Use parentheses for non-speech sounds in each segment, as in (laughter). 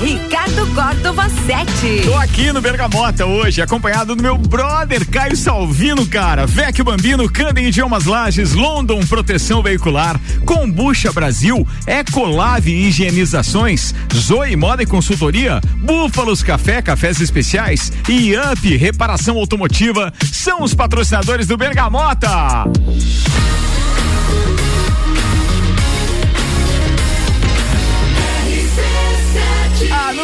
Ricardo Córdova 7. Tô aqui no Bergamota hoje, acompanhado do meu brother Caio Salvino, cara. Vecchio Bambino, Canda Idiomas Lages, London Proteção Veicular, Combucha Brasil, Ecolave Higienizações, Zoe Moda e Consultoria, Búfalos Café, Cafés Especiais e Up Reparação Automotiva são os patrocinadores do Bergamota.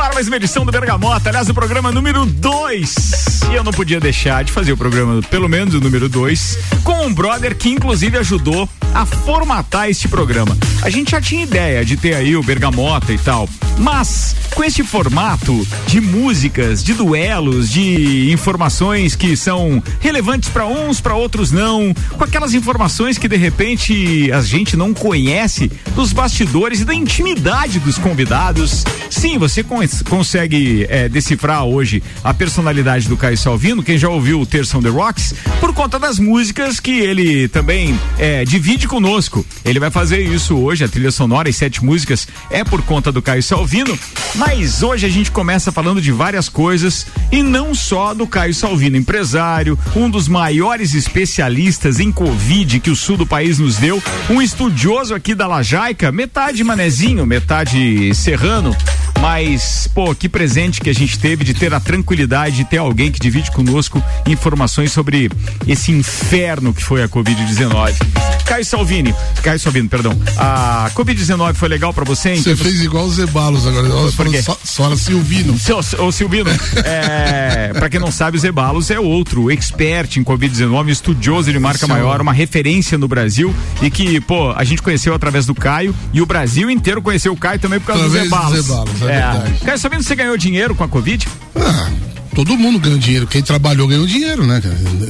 Ar mais uma edição do Bergamota, aliás, o programa número 2. E eu não podia deixar de fazer o programa, pelo menos o número 2, com um brother que inclusive ajudou a formatar este programa. A gente já tinha ideia de ter aí o Bergamota e tal, mas com este formato de músicas, de duelos, de informações que são relevantes para uns, para outros não, com aquelas informações que de repente a gente não conhece dos bastidores e da intimidade dos convidados. Sim, você cons consegue é, decifrar hoje a personalidade do Caio Salvino, quem já ouviu o Terção The Rocks, por conta das músicas que ele também é, divide conosco. Ele vai fazer isso hoje, a trilha sonora e sete músicas é por conta do Caio Salvino, mas hoje a gente começa falando de várias coisas e não só do Caio Salvino, empresário, um dos maiores especialistas em Covid que o sul do país nos deu, um estudioso aqui da Lajaica, metade manezinho, metade serrano, mas, pô, que presente que a gente teve de ter a tranquilidade de ter alguém que divide conosco informações sobre esse inferno que foi a Covid-19. Caio Salvini, Caio Salvini, perdão. A Covid-19 foi legal para você? Você fez igual os Zebalos agora. Falamos só, só Silvino. Ô Silvino, é, para quem não sabe, o Zebalos é outro expert em Covid-19, estudioso de marca Sim. maior, uma referência no Brasil e que, pô, a gente conheceu através do Caio e o Brasil inteiro conheceu o Caio também por causa através do Zebalos. Do Zebalos, é, é. verdade. Caio Salvino, você ganhou dinheiro com a Covid? Ah, todo mundo ganhou dinheiro. Quem trabalhou ganhou dinheiro, né?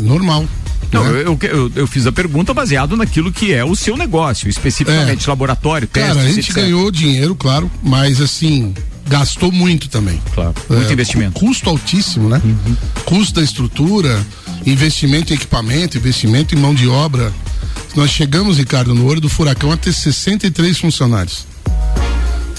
Normal. Não, né? eu, eu, eu, fiz a pergunta baseado naquilo que é o seu negócio, especificamente é. laboratório, testes, Cara, a gente etc. ganhou dinheiro, claro, mas assim, gastou muito também. Claro, muito é, investimento. Custo altíssimo, né? Uhum. Custo da estrutura, investimento em equipamento, investimento em mão de obra. Nós chegamos, Ricardo, no olho do furacão a ter 63 funcionários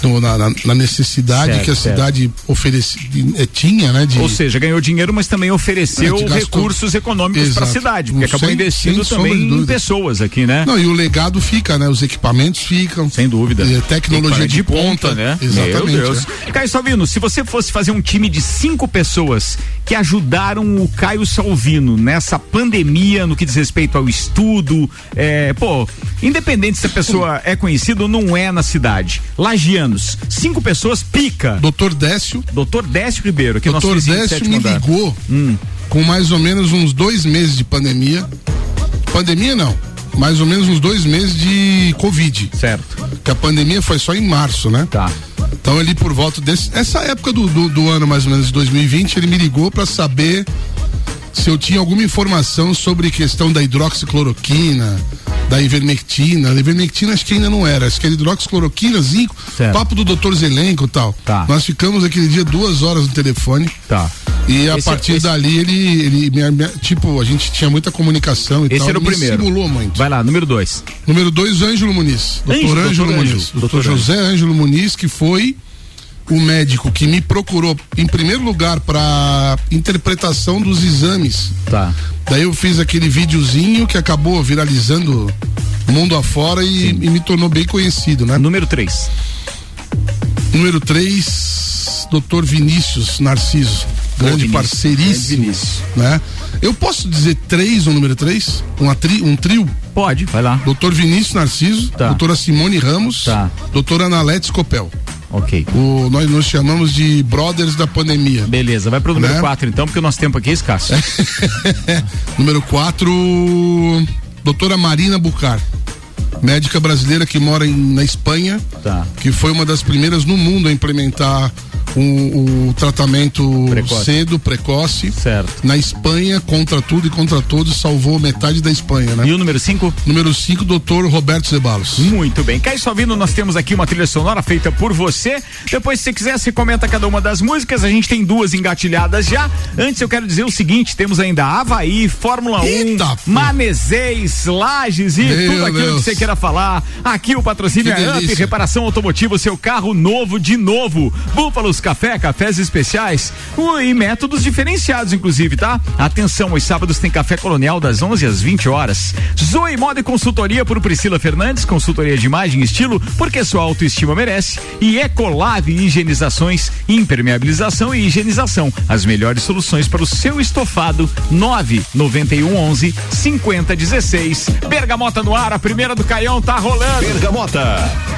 no, na, na, necessidade certo, que a certo. cidade oferecia, eh, tinha, né? De, Ou seja, ganhou dinheiro, mas também ofereceu é, recursos econômicos para a cidade, porque acabou sem, investindo sem também em pessoas aqui, né? Não, e o legado fica, né? Os equipamentos ficam. Sem dúvida. E tecnologia de, de ponta, ponta, né? Exatamente. Meu Deus. É. Caio Salvino, se você fosse fazer um time de cinco pessoas que ajudaram o Caio Salvino nessa pandemia no que diz respeito ao estudo, é, pô, independente se a pessoa é conhecida ou não é na cidade, Lagiano anos. Cinco pessoas pica. Doutor Décio. Doutor Décio Ribeiro, que Doutor é nosso Décio me andar. ligou hum. com mais ou menos uns dois meses de pandemia. Pandemia não. Mais ou menos uns dois meses de Covid. Certo. Que a pandemia foi só em março, né? Tá. Então ele por volta desse. Essa época do, do, do ano, mais ou menos, de 2020, ele me ligou para saber se eu tinha alguma informação sobre questão da hidroxicloroquina, da ivermectina. A ivermectina acho que ainda não era, acho que era hidroxicloroquina, zinco, certo. papo do doutor Zelenco e tal. Tá. Nós ficamos aquele dia duas horas no telefone. Tá. E a esse, partir esse... dali ele, ele me, me, tipo, a gente tinha muita comunicação e esse tal. Era o primeiro. simulou muito. Vai lá, número dois. Número dois, Ângelo Muniz. Doutor Ângelo Muniz. Doutor José Ângelo Muniz, que foi o médico que me procurou em primeiro lugar para interpretação dos exames. Tá. Daí eu fiz aquele videozinho que acabou viralizando mundo afora e, e me tornou bem conhecido, né? Número 3. Número 3, Dr. Vinícius Narciso. Grande parceiríssimo. Vinícius. Né? Eu posso dizer três no número 3? Um, tri, um trio? Pode, vai lá. Doutor Vinícius Narciso, tá. doutora Simone Ramos, tá. doutora Analete Scopel. Ok. O, nós nos chamamos de Brothers da Pandemia. Beleza, vai pro número 4 né? então, porque o nosso tempo aqui é escasso. (laughs) número 4, doutora Marina Bucar. Médica brasileira que mora em, na Espanha, tá. que foi uma das primeiras no mundo a implementar o, o tratamento Precoce. cedo, precoce. Certo. Na Espanha, contra tudo e contra todos, salvou metade da Espanha, né? E o número 5? Número 5, doutor Roberto Zebalos. Muito bem. Cai só vindo, nós temos aqui uma trilha sonora feita por você. Depois, se você quiser, você comenta cada uma das músicas. A gente tem duas engatilhadas já. Antes, eu quero dizer o seguinte: temos ainda Havaí, Fórmula 1, Eita, Manezês, Lages e Meu tudo aquilo Deus. que você queira falar. Aqui o patrocínio Que é Up, delícia. reparação automotiva, seu carro novo de novo. Café, cafés especiais e métodos diferenciados, inclusive, tá? Atenção, os sábados tem café colonial das 11 às 20 horas. Zoe Moda e Consultoria por Priscila Fernandes, consultoria de imagem e estilo, porque sua autoestima merece. E Ecolave Higienizações, impermeabilização e higienização. As melhores soluções para o seu estofado. 99111 5016. Bergamota no ar, a primeira do Caião tá rolando. Bergamota.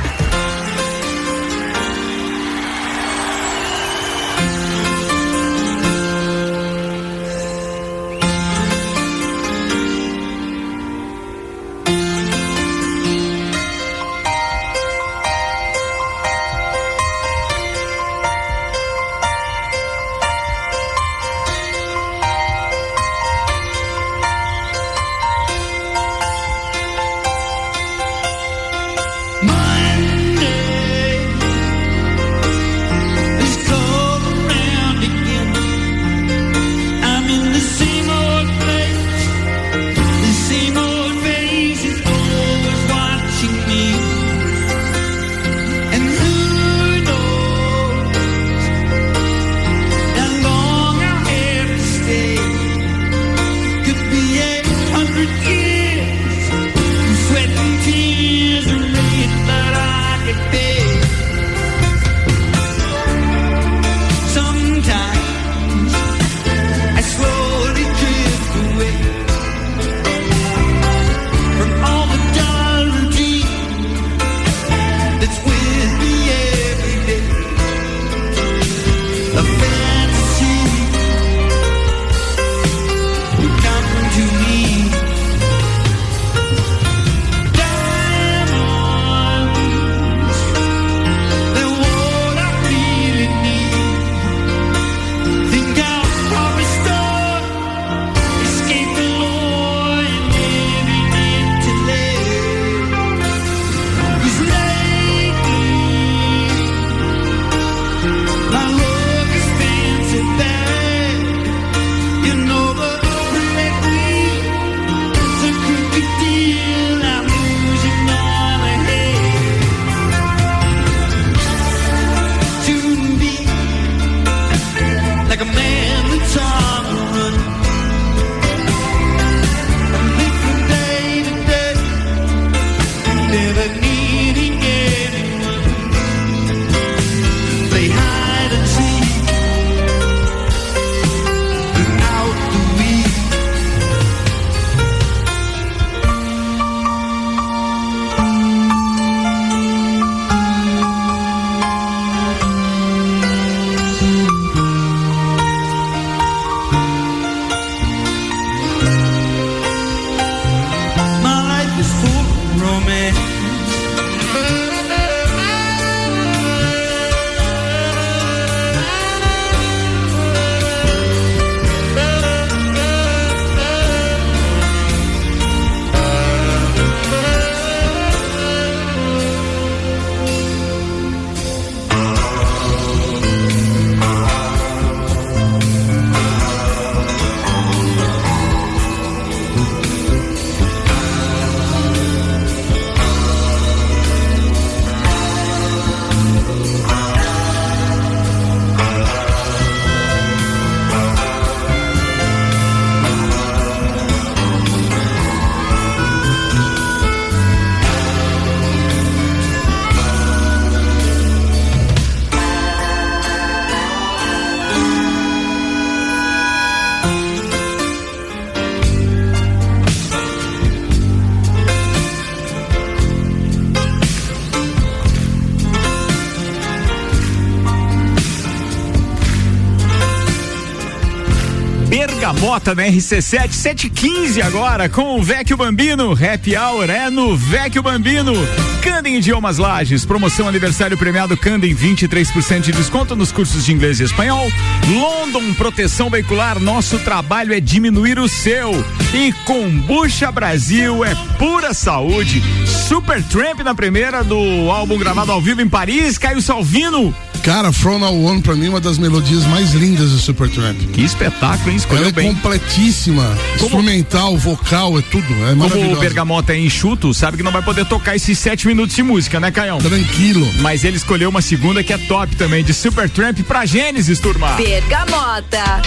Bota na RC7, 715 agora com o Vecchio Bambino. Happy Hour é no Vecchio Bambino. Candem Idiomas Lages, promoção aniversário premiado Candem, 23% de desconto nos cursos de inglês e espanhol. London Proteção Veicular, nosso trabalho é diminuir o seu. E Combucha Brasil é pura saúde. Super Tramp na primeira do álbum gravado ao vivo em Paris, Caio Salvino Cara, From Now On, pra mim, é uma das melodias mais lindas do Supertramp. Que espetáculo, hein? Escolheu Ela é bem. completíssima. Como... Instrumental, vocal, é tudo. É Como o Bergamota é enxuto, sabe que não vai poder tocar esses sete minutos de música, né, Caião? Tranquilo. Mas ele escolheu uma segunda que é top também, de Supertramp pra Gênesis, turma. Bergamota.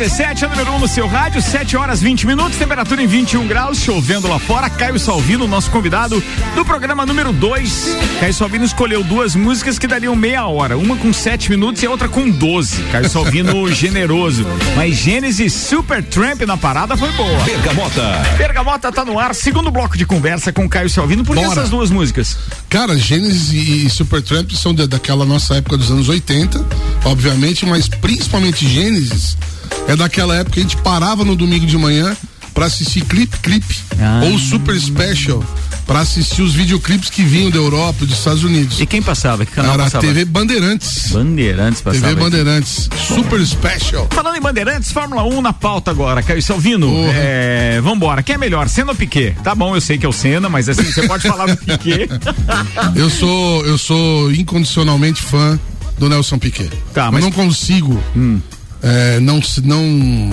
17, 11 no seu rádio, 7 horas 20 minutos, temperatura em 21 graus, chovendo lá fora. Caio Salvino, nosso convidado do programa número 2. Caio Salvino escolheu duas músicas que dariam meia hora, uma com 7 minutos e a outra com 12. Caio Salvino (laughs) generoso. Mas Gênesis Super Tramp na parada foi boa. Bergamota. Bergamota tá no ar, segundo bloco de conversa com Caio Salvino. Por que Bora. essas duas músicas? Cara, Gênesis e, e Supertramp são da- daquela nossa época dos anos 80, obviamente, mas principalmente Gênesis é daquela época gente parava no domingo de manhã pra assistir Clip Clip Ah. ou Super Special pra assistir os videoclipes que vinham da Europa, dos Estados Unidos. E quem passava? Que canal Era a passava? TV Bandeirantes. Bandeirantes passava. TV. Bandeirantes. Super Special. Falando em Bandeirantes, Fórmula 1 na pauta agora, Caio Salvino. Porra. É, vambora, quem é melhor, Senna ou Piquet? Tá bom, eu sei que é o Senna, mas assim, você pode falar do Piquet. (laughs) Eu sou, eu sou incondicionalmente fã do Nelson Piquet. Tá, mas- Hum. não consigo é, não, se- não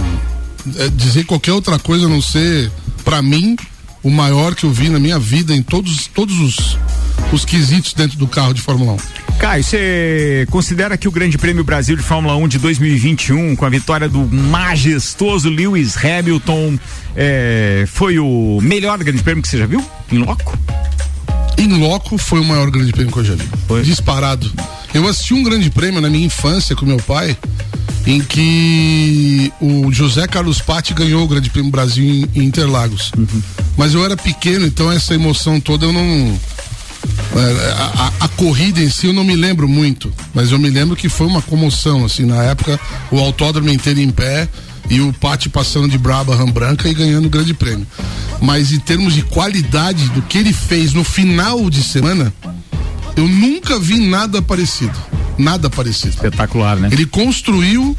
é, dizer qualquer outra coisa a não ser, pra mim, o maior que eu vi na minha vida em todos, todos os, os quesitos dentro do carro de Fórmula 1. Caio, você considera que o Grande Prêmio Brasil de Fórmula 1 de 2021, com a vitória do majestoso Lewis Hamilton, é, foi o melhor Grande Prêmio que você já viu? Em loco? Em loco foi o maior grande prêmio que eu já vi. Foi? Disparado. Eu assisti um grande prêmio na minha infância com meu pai, em que o José Carlos Patti ganhou o Grande Prêmio Brasil em, Interlagos. Mas eu era pequeno, então essa emoção toda eu não. é, A, a- a corrida em si eu não me lembro muito, mas eu me lembro que foi uma comoção, assim, na época, o autódromo inteiro em pé e o Patti passando de Brabham branca e ganhando o grande prêmio. Mas em termos de qualidade do que ele fez no final de semana, eu nunca vi nada parecido. Nada parecido. Espetacular, né? Ele construiu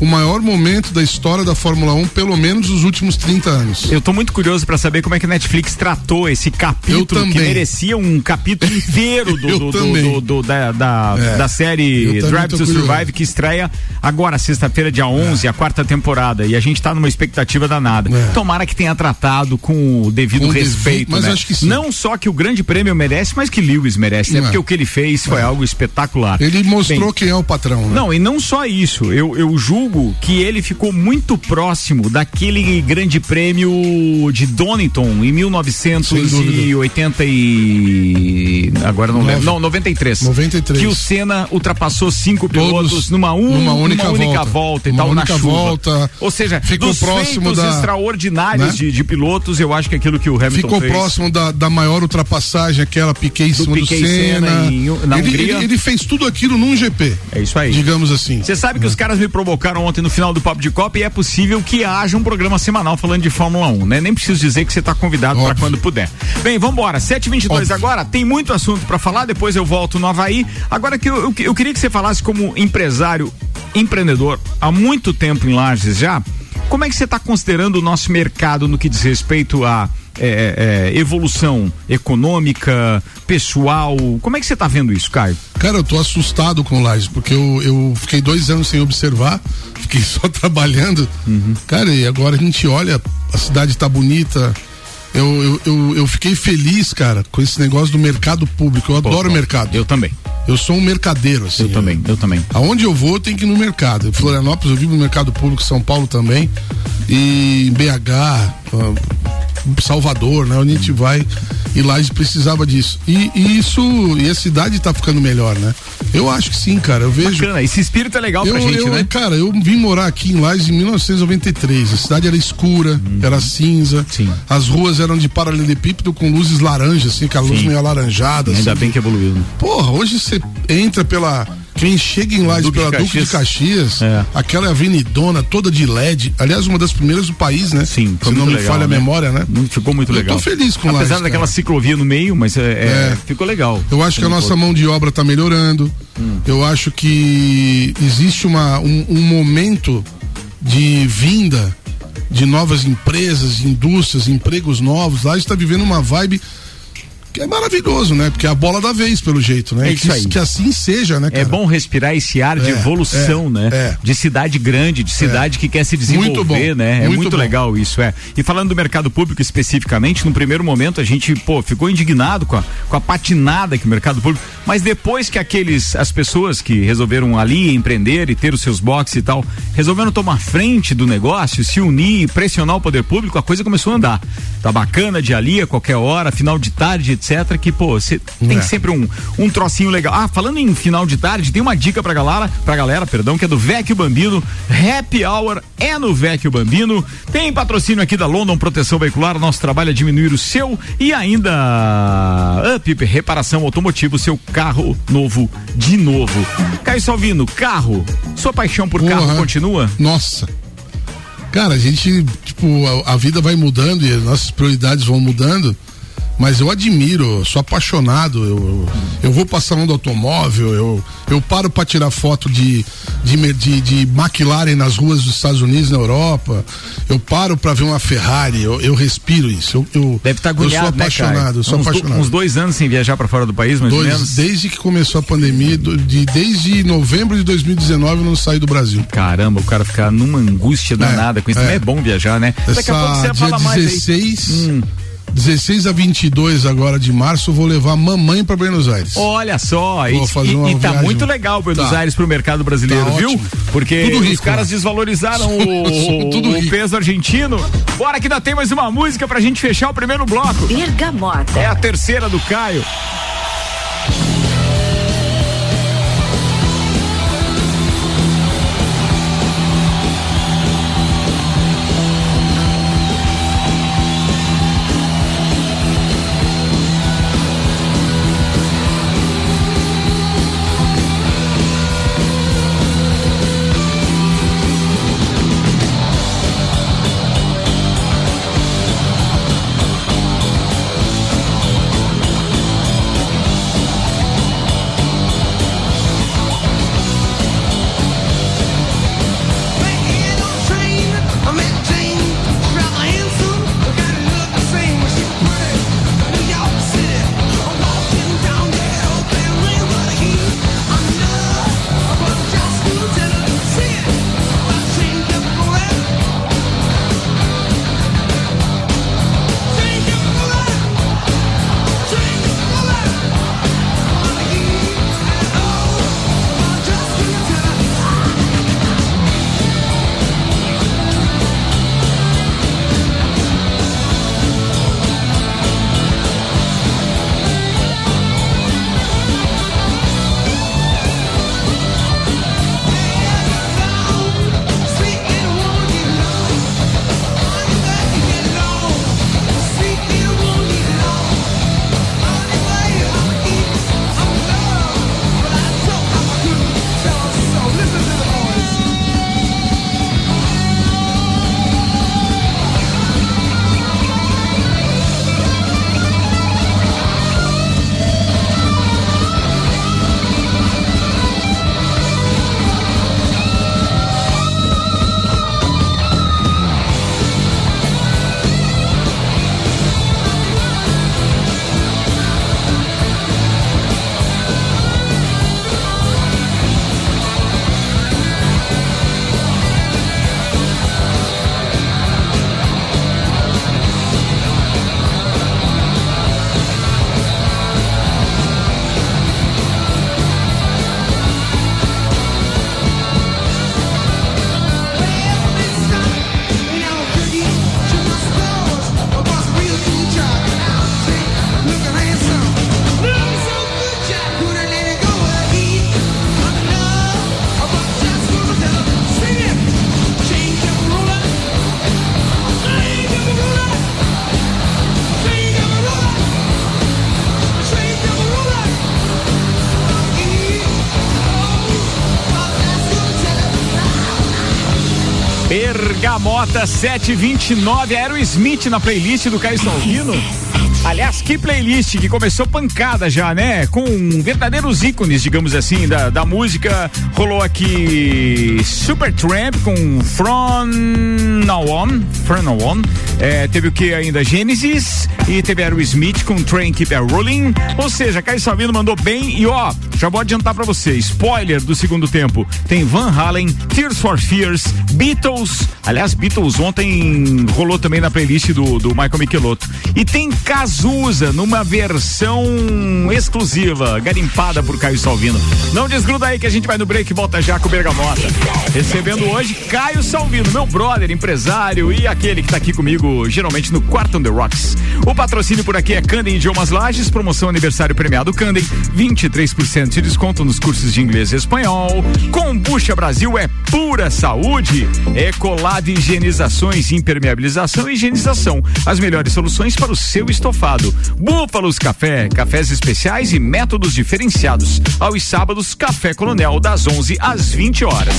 o maior momento da história da Fórmula 1, pelo menos nos últimos 30 anos. Eu tô muito curioso pra saber como é que a Netflix tratou esse capítulo que merecia um capítulo (laughs) inteiro do, do- do- da, da, É. da série Drive to curioso. Survive que estreia agora, sexta-feira, dia 11, É. a quarta temporada. E a gente tá numa expectativa danada. É. Tomara que tenha tratado com o devido Com devido- respeito. mas né? acho que sim. Não só que o grande prêmio merece, mas que Lewis merece, né? É. Porque o que ele fez foi algo espetacular. Ele mostrou Bem, quem é o patrão, né? não, e não só isso. Eu, eu julgo que ele ficou muito próximo daquele grande prêmio de Donington em 1980 e. Agora não Nove. lembro. Não, 93. 93. Que o Senna ultrapassou cinco pilotos Todos numa, um, numa única volta. volta. e Uma tal, na única chuva. volta. Ou seja, Ficou dos próximo feitos da- extraordinários né? de, de pilotos, eu acho que aquilo que o Hamilton Ficou fez. próximo da, da maior ultrapassagem, aquela Piquet em cima do, e Senna Senna. em- na ele, Hungria. ele- ele fez tudo aquilo num GP. É isso aí. Digamos assim. Você sabe que os caras me provocaram ontem no final do Papo de Copa e é possível que haja um programa semanal falando de Fórmula 1, né? Nem preciso dizer que você tá convidado para quando puder. Bem, vambora. 7h22 Óbvio. agora, tem muito assunto para falar, depois eu volto no Havaí. Agora que eu, eu, eu queria que você falasse como empresário, empreendedor, há muito tempo em Lages já, como é que você está considerando o nosso mercado no que diz respeito a é, é, evolução econômica, pessoal? Como é que você está vendo isso, Caio? Cara, eu tô assustado com o Lages, porque eu, eu fiquei dois anos sem observar, (laughs) fiquei só (laughs) trabalhando. Uhum. Cara, e agora a gente olha, a cidade tá bonita. Eu, eu, eu, eu fiquei feliz, cara, com esse negócio do mercado público. Eu adoro Pô, mercado. Eu também. Eu sou um mercadeiro, assim. Eu também, eu também. Aonde eu vou, tem que ir no mercado. Em Florianópolis, eu vivo no mercado público, São Paulo também. E em BH, ah, Salvador, né? Onde a gente vai. E lá a gente precisava disso. E, e isso, e a cidade tá ficando melhor, né? Eu acho que sim, cara. Eu vejo. Bacana, esse espírito é legal Eu, pra gente, eu, né? Cara, eu vim morar aqui em Lages em 1993. A cidade era escura, era cinza. Uhum. Sim. As ruas eram de paralelepípedo com luzes laranjas, assim, aquela luz Sim. meio alaranjada. Ainda assim. bem que evoluiu. né? Porra, hoje você entra pela. Quem chega em Lages Duque de pela Duque de Caxias, É. aquela avenidona toda de LED, aliás, uma das primeiras do país, né? Sim, Se não me legal, falha né? a memória, né? Muito- Ficou muito Eu legal. tô feliz com Apesar Lages, daquela cara. ciclovia no meio, mas é, é, É. ficou legal. Eu acho que a nossa todo. mão de obra está melhorando. Hum. Eu acho que existe uma, um, um momento de vinda de novas empresas, indústrias, empregos novos. Lá está vivendo uma vibe. Que é maravilhoso, né? Porque é a bola da vez, pelo jeito, né? É isso que, aí. que assim seja, né, cara? É bom respirar esse ar de É, evolução, é, né? é. De cidade grande, de cidade que quer se desenvolver, Muito bom, né? É muito muito bom. legal isso, é. E falando do mercado público especificamente, no primeiro momento a gente, pô, ficou indignado com a, com a patinada que o mercado público, mas depois que aqueles, as pessoas que resolveram ali empreender e ter os seus boxes e tal, resolveram tomar frente do negócio, se unir e pressionar o poder público, a coisa começou a andar. Tá bacana de ali a qualquer hora, final de tarde, etc, que, pô, você tem É. sempre um, um trocinho legal. Ah, falando em final de tarde, tem uma dica pra galera, pra galera, perdão, que é do Vecchio Bambino. Happy Hour é no Vecchio Bambino. Tem patrocínio aqui da London Proteção Veicular. Nosso trabalho é diminuir o seu e ainda Up Reparação Automotivo, seu carro novo de novo. Caio Salvino, carro. Sua paixão por carro Porra. continua? Nossa. Cara, a gente, tipo, a, a vida vai mudando e as nossas prioridades vão mudando. Mas eu admiro, sou apaixonado. Eu, eu, vou passar do automóvel, eu, eu paro para tirar foto de, de, de, de McLaren nas ruas dos Estados Unidos, na Europa. Eu paro para ver uma Ferrari, eu, eu respiro isso. Eu, eu, Deve estar eu sou agulhado, né, apaixonado, eu sou uns, do- apaixonado. uns dois anos sem viajar pra fora do país, mais ou Dois, menos. desde que começou a pandemia, do- de, desde novembro de 2019 eu não saí do Brasil. Caramba, o cara ficar numa angústia danada com isso. é. É bom viajar, né? Daqui a Essa pouco você dia fala mais aí. 16, Hum. 16 a 22 agora de março, eu vou levar a mamãe pra Buenos Aires. Olha só, Vou e, e- e tá viagem. muito legal Buenos Tá. Aires pro mercado brasileiro, Tá viu? ótimo. Porque Tudo os rico caras desvalorizaram o, (laughs) Tudo o rico. peso argentino. Bora que ainda tem mais uma música pra gente fechar o primeiro bloco. Bergamota. É a terceira do Caio. Bergamota 729, Aerosmith na playlist do Caio Salvino. Aliás, que playlist que começou pancada já, né? Com verdadeiros ícones, digamos assim, da, da música. Rolou aqui Supertramp com From Now On. From Now On. É, teve o que ainda? Genesis e teve Aerosmith com Train Keep a Rolling. Ou seja, Caio Salvino mandou bem e ó, já vou adiantar para você. Spoiler do segundo tempo. Tem Van Halen, Tears for Fears, Beatles. Aliás, Beatles ontem rolou também na playlist do, do Michael Michelotto. E tem Cazuza numa versão exclusiva, garimpada por Caio Salvino. Não desgruda aí que a gente vai no break e volta já com o Bergamota. Recebendo hoje Caio Salvino, meu brother, empresário e aquele que tá aqui comigo geralmente no Quarto on the Rocks. O patrocínio por aqui é Candem Idiomas Lages, promoção aniversário premiado Candem, 23% de desconto nos cursos de inglês e espanhol. Combucha Brasil é pura saúde. Ecolado Higienizações, impermeabilização e higienização. As melhores soluções para o seu estofado. Búfalos Café, cafés especiais e métodos diferenciados. Aos sábados, Café Coronel, das 11 às 20 horas.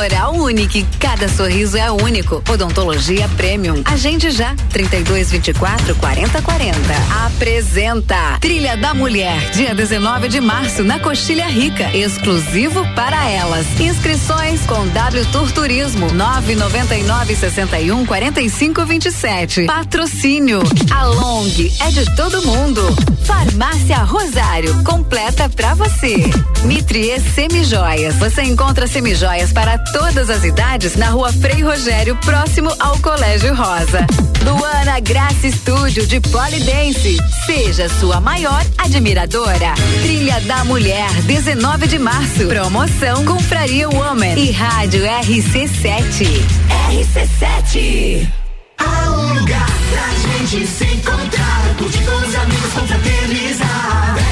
Oral Unique, cada sorriso é único. Odontologia Premium. Agende já, 32 24 40 40. Apresenta Trilha da Mulher, dia 19 de março, na Coxilha Rica, exclusivo para elas. Inscrições com W Tour Turismo, 999 61 45 27. Patrocínio, a Long é de todo mundo. Farmácia Rosário, completa pra você. Mitrie Semijoias, você encontra semijoias para todas as idades na rua Frei Rogério, próximo ao Colégio Rosa. Luana Graça Estúdio de Polidense. Seja sua maior admiradora. Trilha da Mulher, 19 de março. Promoção Compraria Woman e Rádio RC7. RC7. Há um lugar pra gente se encontrar, curtir com os amigos, confraternizar.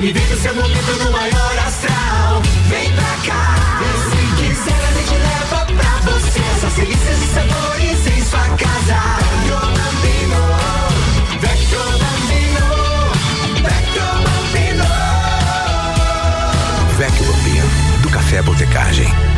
Vem viver seu momento no maior astral. Vem pra cá, se quiser a gente leva pra você essas delícias e sabores em sua casa. Vecchio Bambino, Vecchio Bambino, Vecchio Bambino. Vecchio Bambino, do Café Botecagem.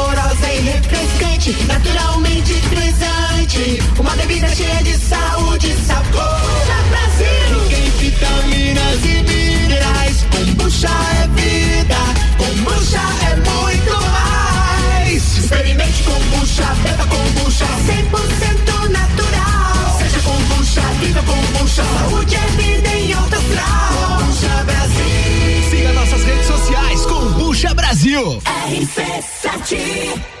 e refrescante, naturalmente frisante. Uma bebida cheia de saúde e sabor. Brasil. Rica em vitaminas e minerais. Kombucha é vida. Kombucha é muito mais. Experimente kombucha, beba kombucha. 100% natural. Seja kombucha, viva kombucha. Saúde é vida em alta astral. Kombucha Brasil. Siga nossas redes sociais, Kombucha Brasil. RC7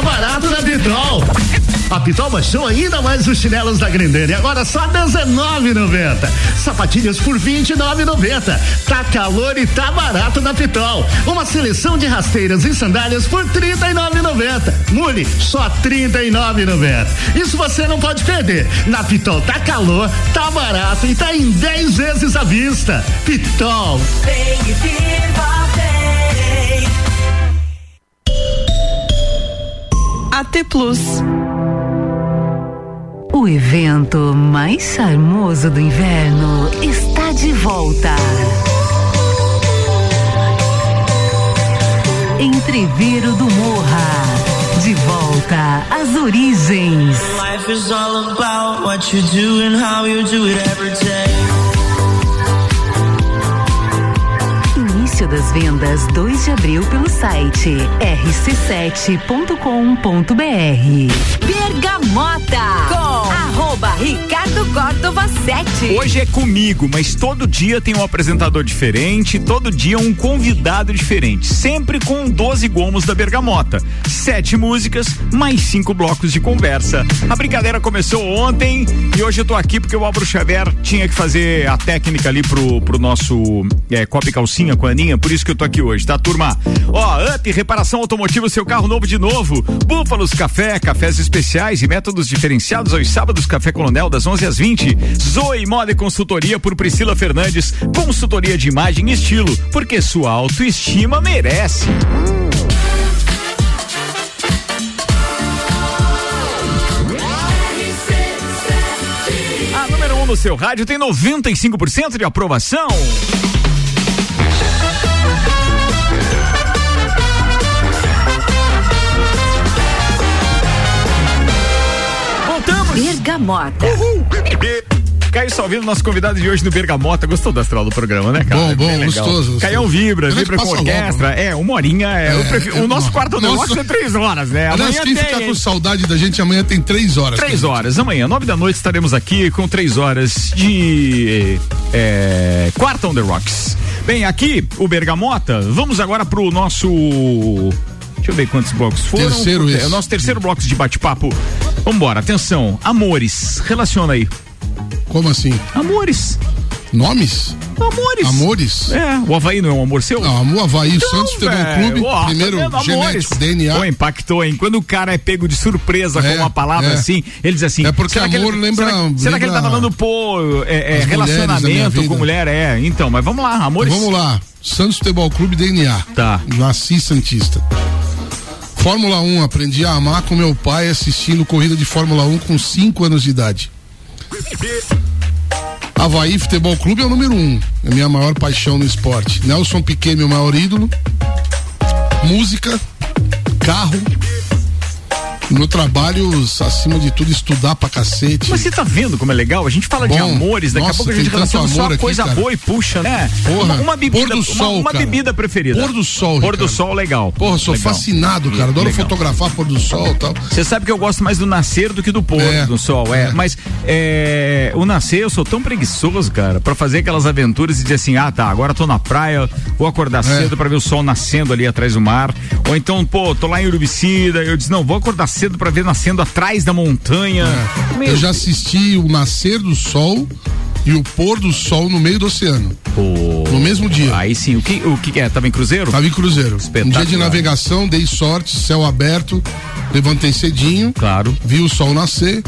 tá barato na Pitol. A Pitol baixou ainda mais os chinelos da Grendene, agora só R$19,90. Sapatilhas por R$29,90. Tá calor e tá barato na Pitol. Uma seleção de rasteiras e sandálias por R$39,90. Mule, só R$39,90. Isso você não pode perder. Na Pitol tá calor, tá barato e tá em 10 vezes à vista. Pitol. Vem viva AT Plus. O evento mais charmoso do inverno está de volta. Entreveiro do Morra. De volta às origens. Life is all about what you do and how you do it every day. Início das vendas 2 de abril pelo site rc7.com.br. Bergamota com arroba Ricardo Córdova 7. Hoje é comigo, mas todo dia tem um apresentador diferente, todo dia um convidado diferente. Sempre com 12 gomos da Bergamota. Sete músicas, mais cinco blocos de conversa. A brincadeira começou ontem e hoje eu tô aqui porque o Álvaro Xavier tinha que fazer a técnica ali pro, pro nosso é, Calcinha com a Aninha, por isso que eu tô aqui hoje, tá, turma? Ó, Up, reparação automotiva, seu carro novo de novo. Búfalos Café, cafés especiais e métodos diferenciados aos sábados, Café Coronel, das 11 às 20. Zoe Moda e Consultoria por Priscila Fernandes. Consultoria de imagem e estilo, porque sua autoestima merece. A número 1 um no seu rádio tem 95% de aprovação. Bergamota. Caio Salvino, nosso convidado de hoje no Bergamota. Gostou do astral do programa, né, cara? Bom, bom, gostoso. Caião vibra, que vibra com orquestra. logo, É, uma horinha. É, eu É, prefiro- é, o nosso quarto Nossa. negócio é três horas, né? Aliás, Amanhã quem tem. ficar com saudade da gente, amanhã tem três horas. Três horas, amanhã, nove da noite, estaremos aqui com três horas de é, Quarta on the Rocks. Bem, aqui, o Bergamota, vamos agora pro nosso. Deixa eu ver quantos blocos foram. Terceiro é, o nosso terceiro bloco de bate-papo. Vambora, atenção. Amores, relaciona aí. Como assim? Amores. Nomes? Amores. Amores? É, o Havaí não é um amor seu? Não, o Havaí, o Santos Futebol velho, Clube, ó, primeiro tá genético, DNA. Pô, impactou, hein? Quando o cara é pego de surpresa É, com uma palavra é. assim, ele diz assim. É porque amor ele, lembra- Será, será que ele tá lembra falando, pô, é, é, relacionamento com mulher? É, então, mas vamos lá, amores. Vamos lá. Santos Futebol Clube DNA. Tá. Nasci Santista. Fórmula 1, aprendi a amar com meu pai assistindo corrida de Fórmula 1 com 5 anos de idade. Havaí Futebol Clube é o número 1. Um, é minha maior paixão no esporte. Nelson Piquet, meu maior ídolo. Música, carro. No trabalho, acima de tudo, estudar pra cacete. Mas você tá vendo como é legal? A gente fala de Bom, amores, daqui nossa, a pouco a gente relaciona só aqui, coisa cara. boa e puxa, né? Porra, uma, uma bebida, pôr do uma- sol, uma, cara. bebida preferida. Pôr do sol, Pôr do Ricardo. sol, legal. Porra, sou Legal. fascinado, cara. Adoro Legal. fotografar pôr do sol e tal. Você sabe que eu gosto mais do nascer do que do pôr É, do sol, é. é. Mas é, o nascer, eu sou tão preguiçoso, cara, pra fazer aquelas aventuras e dizer assim: ah, tá, agora tô na praia, vou acordar É. cedo pra ver o sol nascendo ali atrás do mar. Ou então, pô, tô lá em Urubicida, eu disse: não, vou acordar cedo pra ver nascendo atrás da montanha. Meu É. Eu já assisti o nascer do sol e o pôr do sol no meio do oceano. Pô. No mesmo dia. Aí sim, o que, o que é? Tava em Cruzeiro? Tava em Cruzeiro. Um dia de navegação, dei sorte, céu aberto, levantei cedinho, Claro. vi o sol nascer.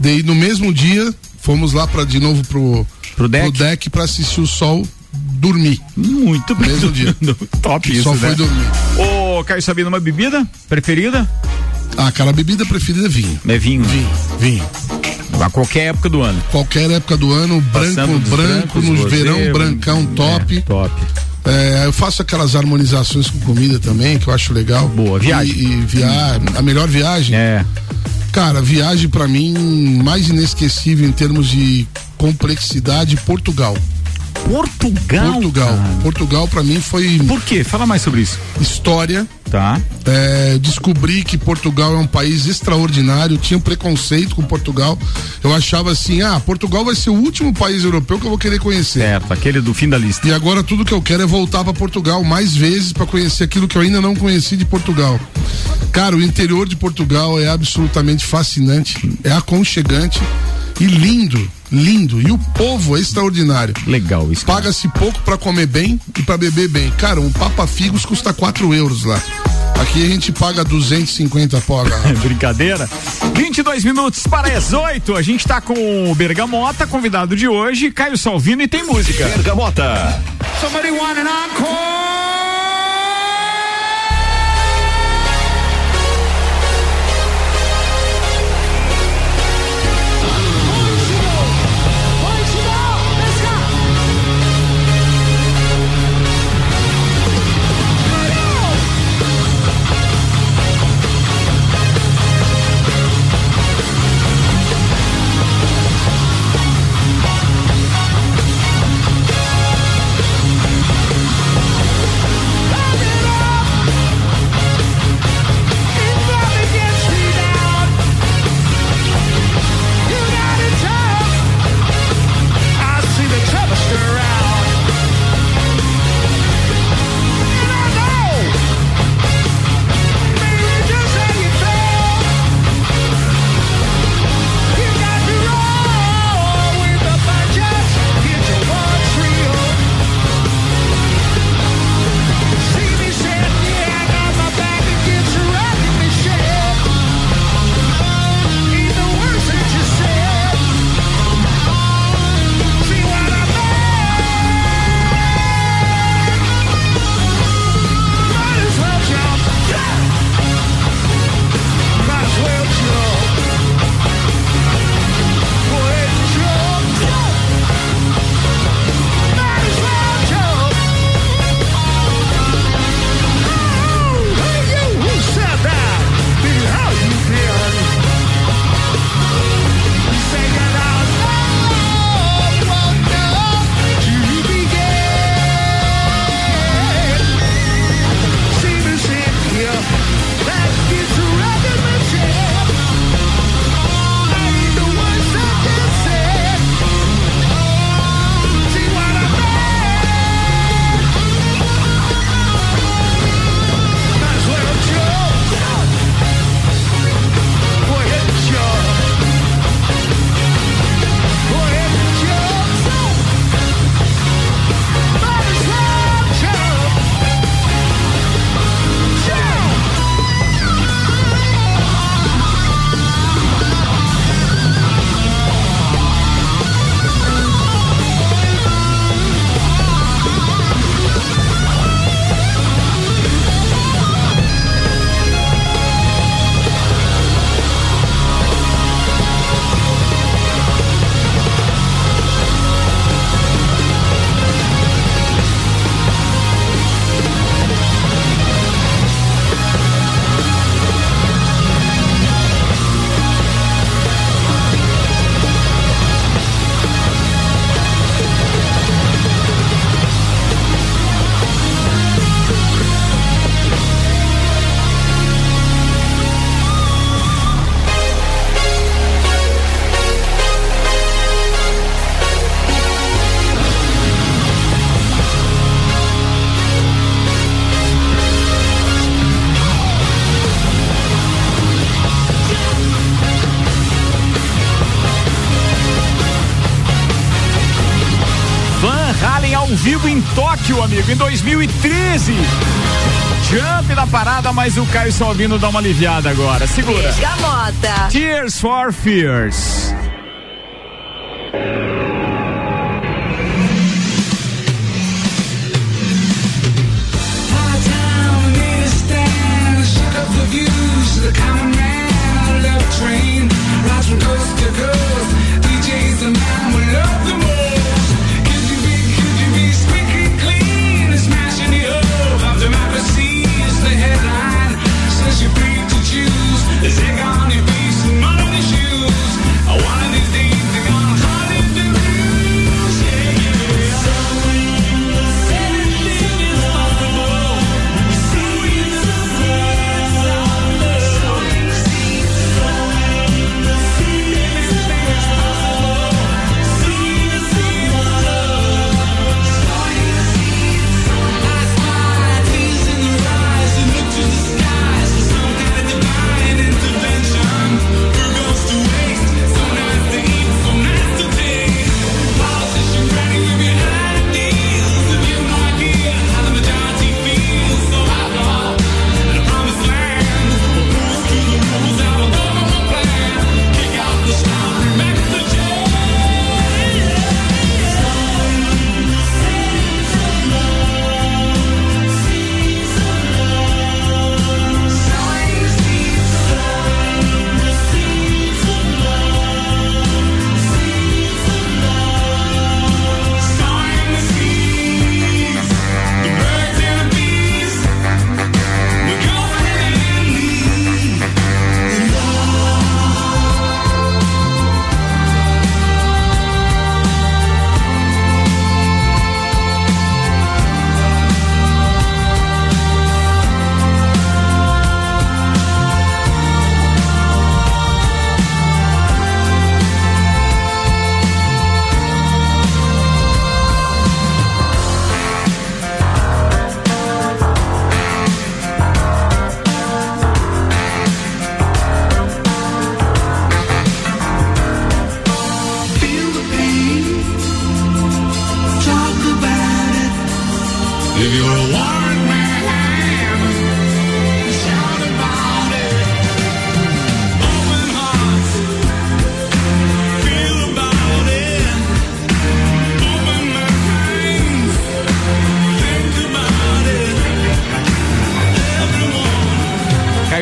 Daí no mesmo dia, fomos lá para de novo pro, Pro deck? deck pra assistir o sol dormir. Muito bem. Mesmo dia. (laughs) Top isso, só né? foi dormir. Ô, Caio Sabino, uma bebida preferida? Ah, cara, a bebida preferida é vinho. É vinho. Vinho, vinho. A qualquer época do ano. Qualquer época do ano, branco, Passando branco, brancos, no verão, brancão, top. É, top. É, eu faço aquelas harmonizações com comida também, que eu acho legal. Boa, viagem. E, e via... a melhor viagem. É. Cara, viagem pra mim mais inesquecível em termos de complexidade, Portugal. Portugal. Portugal. cara. Portugal pra mim foi Por quê? Fala mais sobre isso. história. Tá. É, descobri que Portugal é um país extraordinário. Eu tinha um preconceito com Portugal. Eu achava assim: ah, Portugal vai ser o último país europeu que eu vou querer conhecer. Certo, aquele do fim da lista. E agora tudo que eu quero é voltar para Portugal mais vezes para conhecer aquilo que eu ainda não conheci de Portugal. Cara, o interior de Portugal é absolutamente fascinante, é aconchegante e lindo, lindo. E o povo é extraordinário. Legal isso. Paga-se pouco para comer bem e para beber bem. Cara, um Papa Figos custa 4 euros lá. Aqui a gente paga 250 pó. (laughs) Brincadeira. 22 minutos para as 8. A gente tá com o Bergamota, convidado de hoje, Caio Salvino e tem música. Bergamota. Somebody want an encore? Em Tóquio, amigo, em 2013. Jump na parada, mas o Caio Salvino dá uma aliviada agora. Segura. Bergamota. Tears for Fears. Take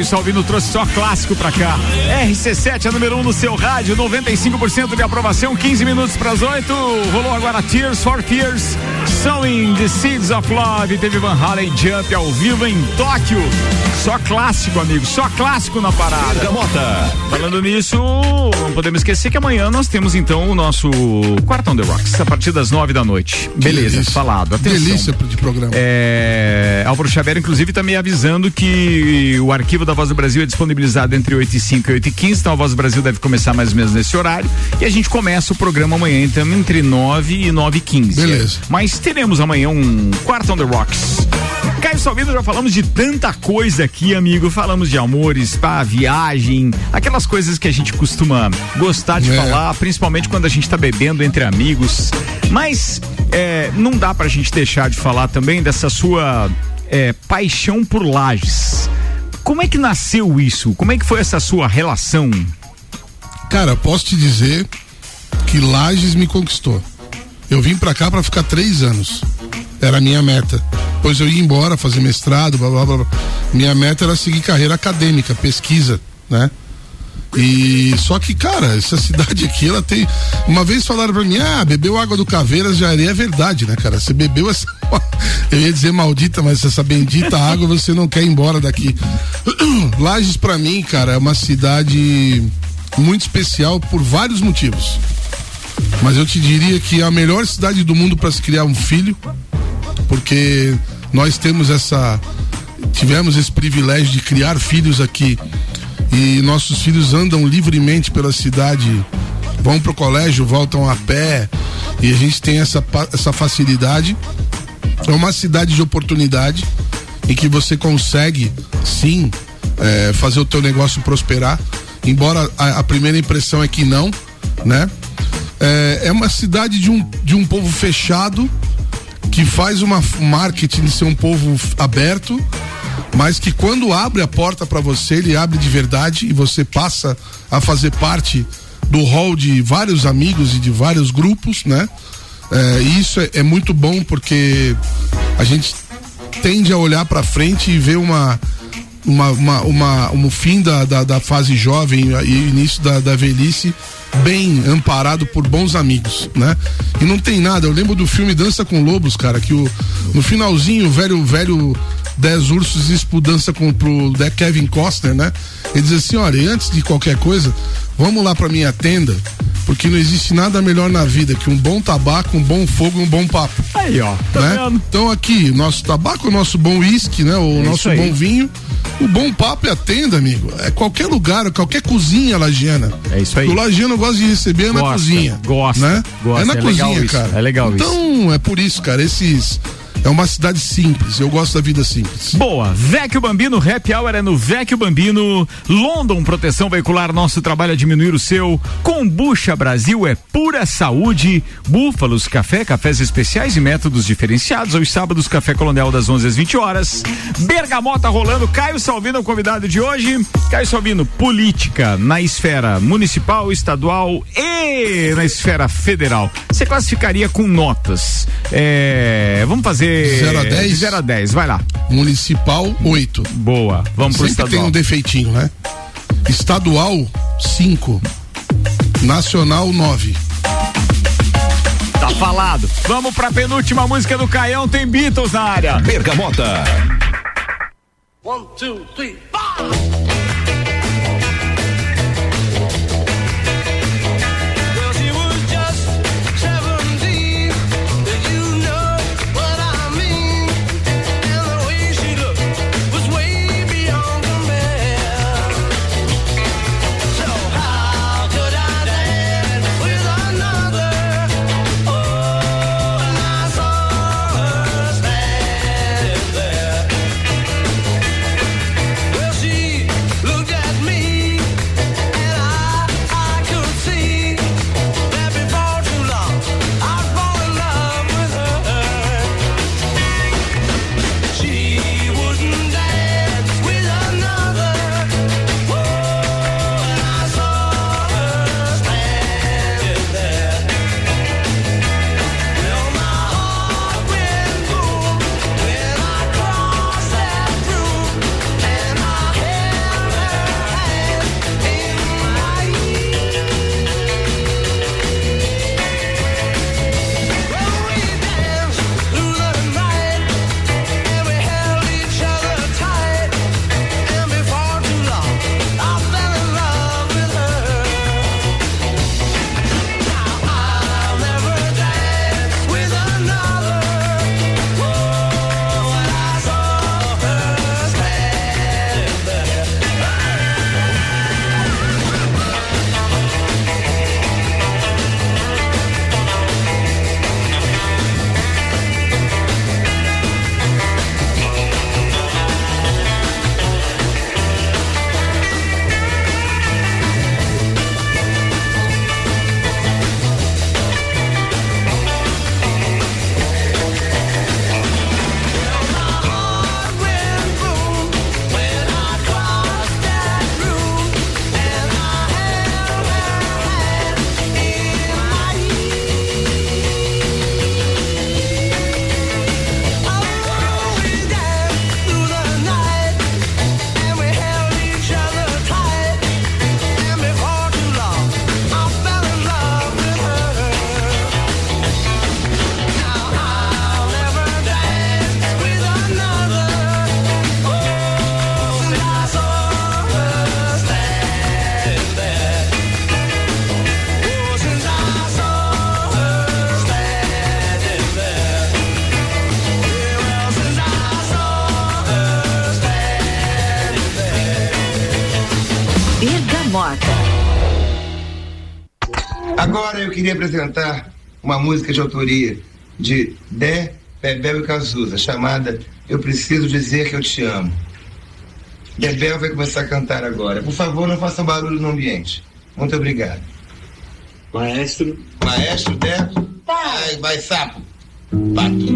Salvino trouxe só clássico pra cá. RC7 é número 1 um no seu rádio, 95% de aprovação, 15 minutos para as 8. Rolou agora Tears for Fears, Sowing the Seeds of Love. Teve Van Halen Jump ao vivo em Tóquio. Só clássico, amigo, só clássico na parada. Bergamota. Falando nisso, não podemos esquecer que amanhã nós temos então o nosso Quartão The Rocks, a partir das 9 da noite. Beleza, delícia. falado. Atenção. Delícia de programa. É, Álvaro Xavier, inclusive, está me avisando que o arquivo da Voz do Brasil é disponibilizado entre 8 e 5 e 8 e 15, então a Voz do Brasil deve começar mais ou menos nesse horário. E a gente começa o programa amanhã, então, entre 9 e 9 e 15. Beleza. Mas teremos amanhã um Quarto on the Rocks. Caio Salvino, já falamos de tanta coisa aqui, amigo. Falamos de amores, pá, viagem, aquelas coisas que a gente costuma gostar de É. falar, principalmente quando a gente tá bebendo entre amigos. Mas é, não dá pra gente deixar de falar também dessa sua é, paixão por lajes. Como é que nasceu isso? Como é que foi essa sua relação? Cara, posso te dizer que Lages me conquistou. Eu vim pra cá pra ficar três anos. Era a minha meta. Depois eu ia embora fazer mestrado, blá blá blá. Minha meta era seguir carreira acadêmica, pesquisa, né? E só que, cara, essa (laughs) cidade aqui, ela tem. Uma vez falaram pra mim, ah, bebeu água do Caveiras já é verdade, né, cara? Você bebeu essa. (laughs) Eu ia dizer maldita, mas essa bendita água você não quer ir embora daqui. (clears throat) Lages, pra mim, cara, é uma cidade muito especial por vários motivos. Mas eu te diria que é a melhor cidade do mundo para se criar um filho, porque nós temos essa tivemos esse privilégio de criar filhos aqui e nossos filhos andam livremente pela cidade, vão pro colégio, voltam a pé e a gente tem essa essa facilidade. É uma cidade de oportunidade em que você consegue sim eh, fazer o teu negócio prosperar, embora a, a primeira impressão é que não, né? É, é uma cidade de um, de um povo fechado que faz uma marketing de ser um povo aberto, mas que quando abre a porta para você, ele abre de verdade e você passa a fazer parte do hall de vários amigos e de vários grupos, né? É, isso é, é muito bom porque a gente tende a olhar para frente e ver uma uma, uma, uma, um fim da, da, da fase jovem e início da, da velhice bem amparado por bons amigos, né? E não tem nada, eu lembro do filme Dança com Lobos, cara, que o, no finalzinho o velho, velho Dez Ursos diz pro Dança com pro de Kevin Costner, né? Ele diz assim, olha, antes de qualquer coisa, vamos lá pra minha tenda, porque não existe nada melhor na vida que um bom tabaco, um bom fogo e um bom papo. Aí, ó, tá né? vendo? Então aqui, nosso tabaco, o nosso bom uísque, né? O É nosso isso bom vinho, o bom papo e a tenda, amigo. É qualquer lugar, qualquer cozinha lagiana. É isso aí. O lagiano gosta de receber é na Gosta, cozinha. gosta, né? gosta. É na É cozinha, isso, cara. é legal isso. Então, é por isso, cara, esses é uma cidade simples. Eu gosto da vida simples. Boa, Vecchio Bambino, Happy Hour é no Vecchio Bambino, London Proteção Veicular, nosso trabalho é diminuir o seu, Combucha Brasil é pura saúde, Búfalos Café, cafés especiais e métodos diferenciados, aos sábados Café Colonial das 11 às 20 horas, Bergamota rolando, Caio Salvino o convidado de hoje, Caio Salvino, política na esfera municipal, estadual e na esfera federal, você classificaria com notas, é, vamos fazer... Zero a dez? De 0 a 10, vai lá. Municipal, 8. Boa, vamos pro Sempre tem estadual. um defeitinho, né? Estadual, 5. Nacional, 9. Tá falado. Vamos pra penúltima música do Caião, tem Beatles na área. Bergamota. One, two, three. Well, apresentar uma música de autoria de Dé, Bebel e Cazuza, chamada Eu Preciso Dizer Que Eu Te Amo. Bebel vai começar a cantar agora. Por favor, não façam barulho no ambiente. Muito obrigado. Maestro. Maestro, Dé. Vai, vai, sapo. Pato.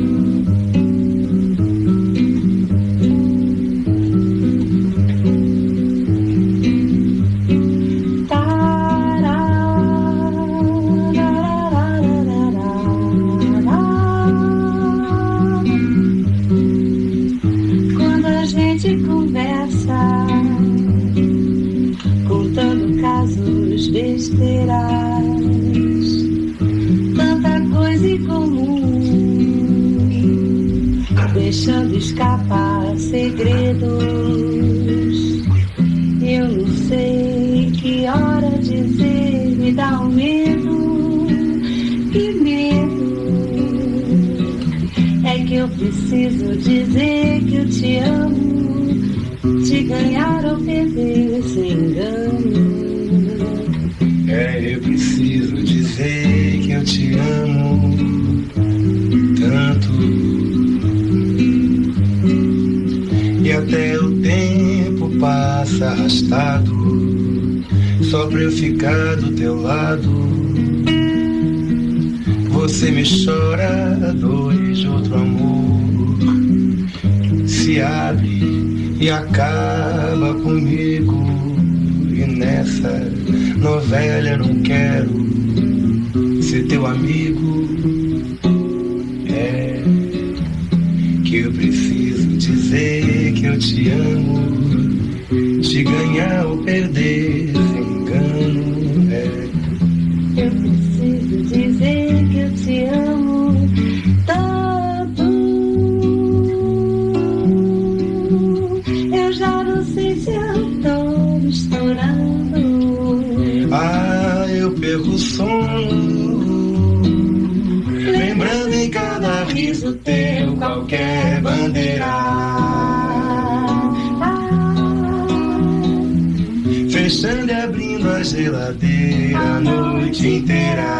Geladeira a noite inteira.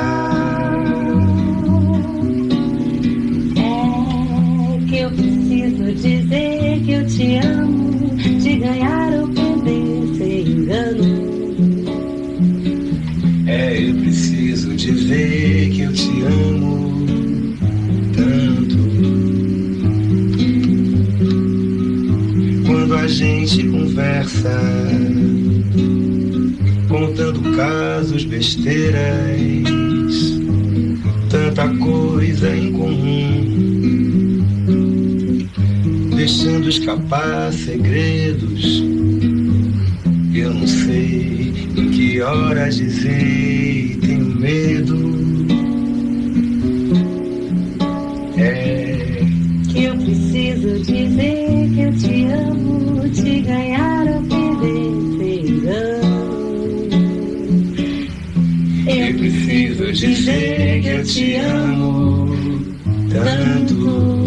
É que eu preciso dizer que eu te amo, te ganhar ou perder sem engano. É, eu preciso dizer que eu te amo tanto. Quando a gente conversa, contando casos, besteiras, tanta coisa em comum, deixando escapar segredos. Eu não sei em que horas dizer dizer que eu te amo tanto.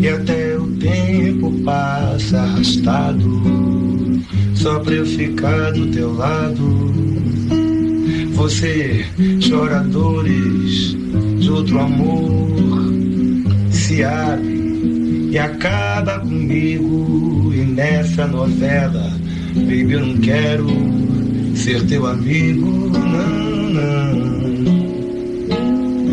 E até o tempo passa arrastado, só pra eu ficar do teu lado. Você chora dores de outro amor, se abre e acaba comigo. E nessa novela, baby, eu não quero ser teu amigo, não, não.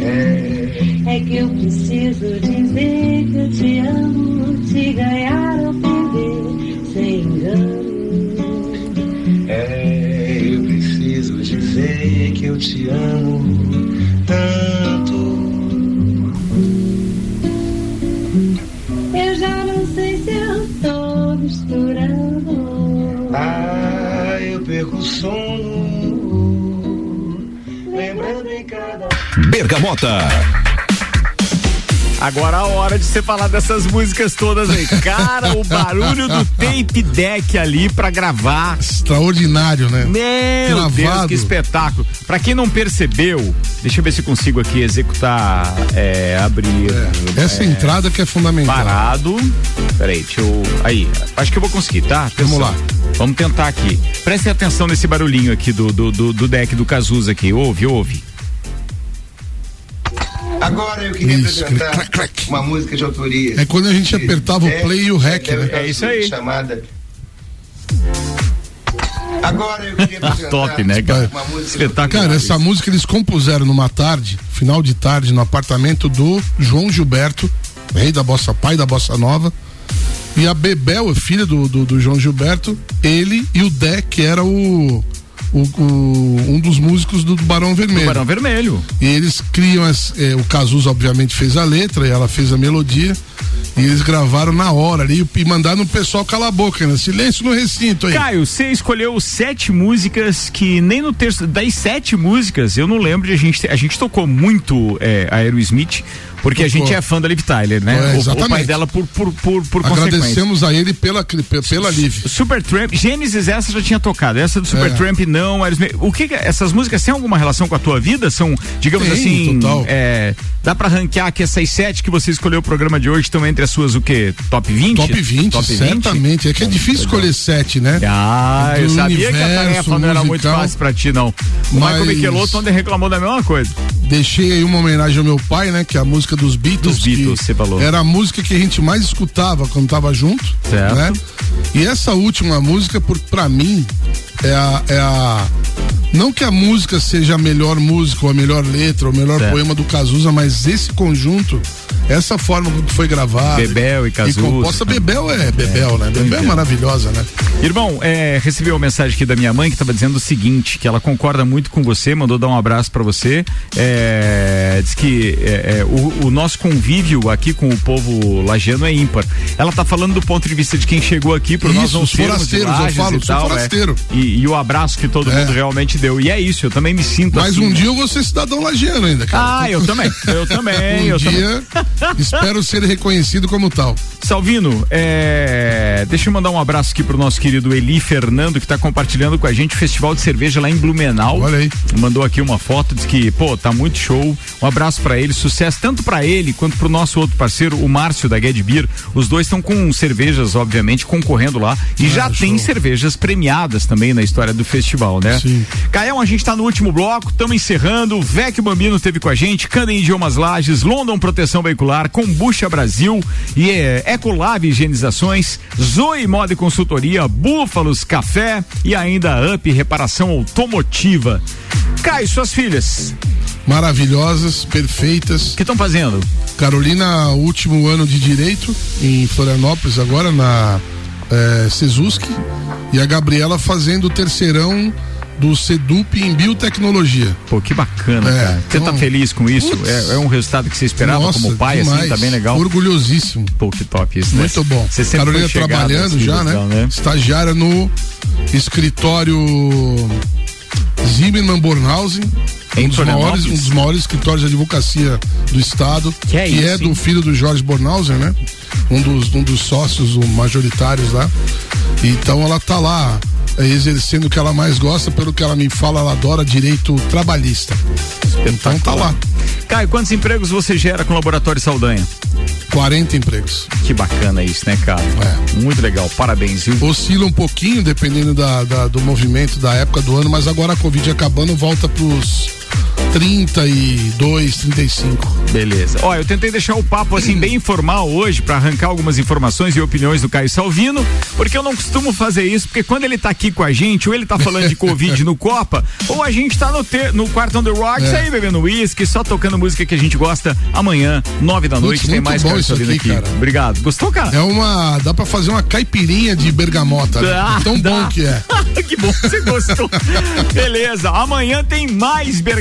É. É que eu preciso dizer que eu te amo, te ganhar ou perder sem engano. É, eu preciso dizer que eu te amo Bergamota. Agora a hora de você falar dessas músicas todas aí. (laughs) Cara, o barulho do tape deck ali pra gravar. Extraordinário, né? Meu Deus, Gravado. que espetáculo. Pra quem não percebeu, deixa eu ver se consigo aqui executar, é, abrir. Essa é, entrada que é fundamental. Parado. Peraí, deixa eu. Aí, acho que eu vou conseguir, tá? Atenção. Vamos lá. Vamos tentar aqui. Prestem atenção nesse barulhinho aqui do, do, do, do deck do Cazuza aqui. Ouve, ouve. Agora eu queria Isso, apresentar uma música de autoria. É quando a gente apertava o Zé play e o rec, Bebel né? Cazuza, É isso aí. Chamada. Agora eu queria apresentar Top, né, cara? uma música de Espetáculo. Cara, essa música eles compuseram numa tarde, final de tarde, no apartamento do João Gilberto, rei da bossa, pai da bossa nova. E a Bebel, filha do, do, do João Gilberto, ele e o Dé, que era o, o, o- um dos músicos do Barão Vermelho. Barão Vermelho. E eles criam as, eh, o Cazuza obviamente fez a letra e ela fez a melodia. E eles gravaram na hora ali e mandaram o pessoal calar a boca, né? Silêncio no recinto aí. Caio, você escolheu sete músicas que nem no terço. Das sete músicas, eu não lembro de a gente. A gente tocou muito é, Aerosmith, Porque a gente é fã da Liv Tyler, né? É, O- o, pai exatamente. dela por, por, por, por. Agradecemos a ele pela, pela Liv. Super Tramp, Gênesis essa já tinha tocado, essa do Super É. Tramp não, o que essas músicas têm alguma relação com a tua vida? São, digamos Tem, assim, total. é, dá pra ranquear que essas sete que você escolheu o programa de hoje estão entre as suas o quê? Top 20? Top 20, Top 20? certamente. É que é difícil escolher sete, né? Ah, eu Do sabia que a universo tarefa não era muito fácil pra ti, não. O Mas- Michael Michelotto ontem reclamou da mesma coisa. Deixei aí uma homenagem ao meu pai, né? Que a música dos Beatles. Dos Beatles, você falou. Era a música que a gente mais escutava quando tava junto. Certo. Né? E essa última música, por, pra mim, é a, é a. Não que a música seja a melhor música, ou a melhor letra, ou o melhor Certo. poema do Cazuza, mas esse conjunto, essa forma que foi gravado. Bebel e Cazuza. composta, Bebel é Bebel, né? Bebel é maravilhosa, né? Irmão, é, recebi uma mensagem aqui da minha mãe que estava dizendo o seguinte, que ela concorda muito com você, mandou dar um abraço para você. É, diz que é, é, o, o nosso convívio aqui com o povo lagiano é ímpar. Ela tá falando do ponto de vista de quem chegou aqui por nós Isso, não os sermos de eu falo, e tal, é. forasteiro. E, e o abraço que todo É. mundo realmente deu. E é isso, eu também me sinto Mas assim. um dia eu vou ser cidadão lagiano ainda, cara. Ah, eu também, eu (laughs) também, um eu dia espero ser reconhecido como tal. Salvino, é, deixa eu mandar um abraço aqui pro nosso querido Eli Fernando, que tá compartilhando com a gente o Festival de Cerveja lá em Blumenau. Olha aí. Mandou aqui uma foto, diz que, pô, tá muito show. Um abraço pra ele, sucesso tanto pra ele quanto pro nosso outro parceiro, o Márcio da Get Beer. Os dois estão com cervejas, obviamente, concorrendo lá. E já tem cervejas premiadas também na história do festival, né? Sim. Caião, a gente tá no último bloco, estamos encerrando. O Vecchio Bambino teve com a gente, Canda Idiomas Lages, London Proteção Veicular, Combucha Brasil e é, Ecolab Higienizações, Zoe Moda e Consultoria, Búfalos Café e ainda Up Reparação Automotiva. Caio, suas filhas, Maravilhosas, perfeitas. o que estão fazendo? Carolina, último ano de direito em Florianópolis, agora na Sesusk. E a Gabriela fazendo o terceirão do Sedup em biotecnologia. Pô, que bacana, É, cara. Você tá então, feliz com isso? É, é um resultado que você esperava Nossa, como pai, assim, demais. tá bem legal? Orgulhosíssimo. Pô, que top isso, né? Muito bom. Você sempre Carolina trabalhando às já, né? dela, Estagiária no escritório Zimmermann Bornhausen. Em Um dos, maiores, um dos maiores escritórios de advocacia do estado, Que é isso, do hein? filho do Jorge Bornhausen, né? Um dos, um dos sócios majoritários lá. Então ela tá lá é, exercendo o que ela mais gosta, pelo que ela me fala, ela adora direito trabalhista. Então tá lá. Caio, quantos empregos você gera com o Laboratório Saldanha? 40 empregos. Que bacana isso, né, cara? É. Muito legal, parabéns, viu? Oscila um pouquinho, dependendo da, da- do movimento da época do ano, mas agora a Covid acabando, volta pros 32, 35. Beleza. Ó, eu tentei deixar o papo assim bem informal hoje pra arrancar algumas informações e opiniões do Caio Salvino, porque eu não costumo fazer isso, porque quando ele tá aqui com a gente, ou ele tá falando de Covid (laughs) no Copa, ou a gente tá no, te- no quarto on the rocks É. aí bebendo uísque, só tocando música que a gente gosta amanhã, nove da Putz, noite, tem muito mais Caio Salvino aqui, aqui. cara. Obrigado. Gostou, cara? É uma. dá pra fazer uma caipirinha de bergamota. né? Tão dá. bom que é. (laughs) que bom que você gostou. (laughs) Beleza, amanhã tem mais bergamota.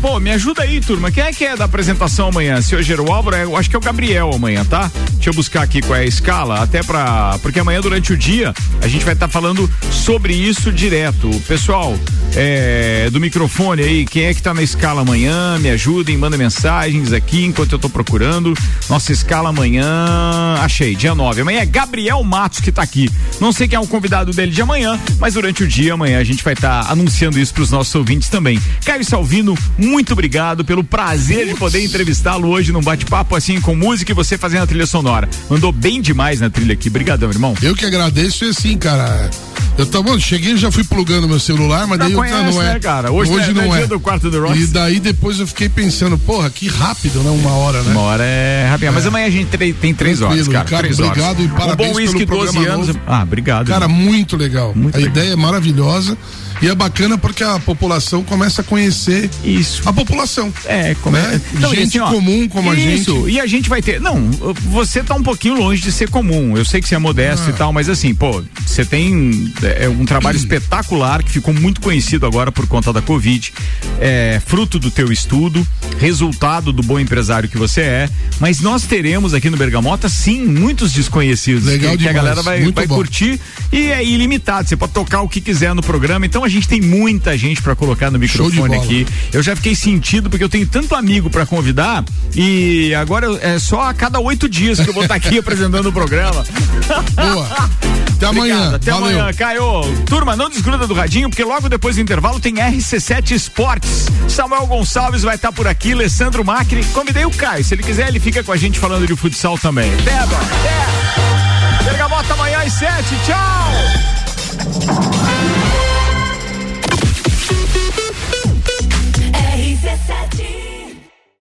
Pô, me ajuda aí, turma. Quem é que é da apresentação amanhã? Se hoje era o Álvaro, eu acho que é o Gabriel amanhã, tá? Deixa eu buscar aqui qual é a escala, até pra. Porque amanhã, durante o dia, a gente vai estar falando sobre isso direto. Pessoal, é, do microfone aí, quem é que tá na escala amanhã? Me ajudem, manda mensagens aqui enquanto eu tô procurando. Nossa escala amanhã. Achei, dia 9. Amanhã é Gabriel Matos que tá aqui. Não sei quem é o convidado dele de amanhã, mas durante o dia, amanhã, a gente vai estar anunciando isso pros nossos ouvintes também. Caio Salvino, muito obrigado pelo prazer de poder entrevistá-lo hoje num bate-papo assim com música e você fazendo a trilha sonora. Mandou bem demais na trilha aqui. Obrigadão, irmão. Eu que agradeço e assim, cara. Eu tava, cheguei e já fui plugando meu celular, mas Já daí eu conhece, não é. né, cara? Hoje não é- não é dia do quarto do. E daí depois eu fiquei pensando, porra, que rápido, né? Uma hora, né? Uma hora é rapidinho. Mas amanhã a gente tem três horas, Tranquilo, cara. Ricardo, três horas. obrigado e Um parabéns bom pelo uísque 12 programa anos. novo. Ah, obrigado. Cara, irmão. muito legal. Muito a legal. ideia é maravilhosa e é bacana porque a população começa a conhecer isso. a população. É, como né? Não, e gente assim, ó, comum como a gente. Isso, e a gente vai ter. Não, você tá um pouquinho longe de ser comum. Eu sei que você é modesto Ah. e tal, mas assim, pô, você tem é, um trabalho espetacular que ficou muito conhecido agora por conta da Covid. É fruto do teu estudo, resultado do bom empresário que você é. Mas nós teremos aqui no Bergamota, sim, muitos desconhecidos. Legal que, que a demais, galera vai, vai curtir e é ilimitado. Você pode tocar o que quiser no programa. Então a a gente tem muita gente pra colocar no microfone aqui. Eu já fiquei sentido porque eu tenho tanto amigo pra convidar e agora é só a cada oito dias que eu vou estar aqui (laughs) apresentando o programa. Boa. Até amanhã. Obrigado, Até Valeu. amanhã, Caio. Turma, não desgruda do radinho, porque logo depois do intervalo tem RC7 Esportes. Samuel Gonçalves vai estar por aqui, Alessandro Macri. Convidei o Caio. Se ele quiser, ele fica com a gente falando de futsal também. Até, Até. Bergamota amanhã às sete. Tchau. sete.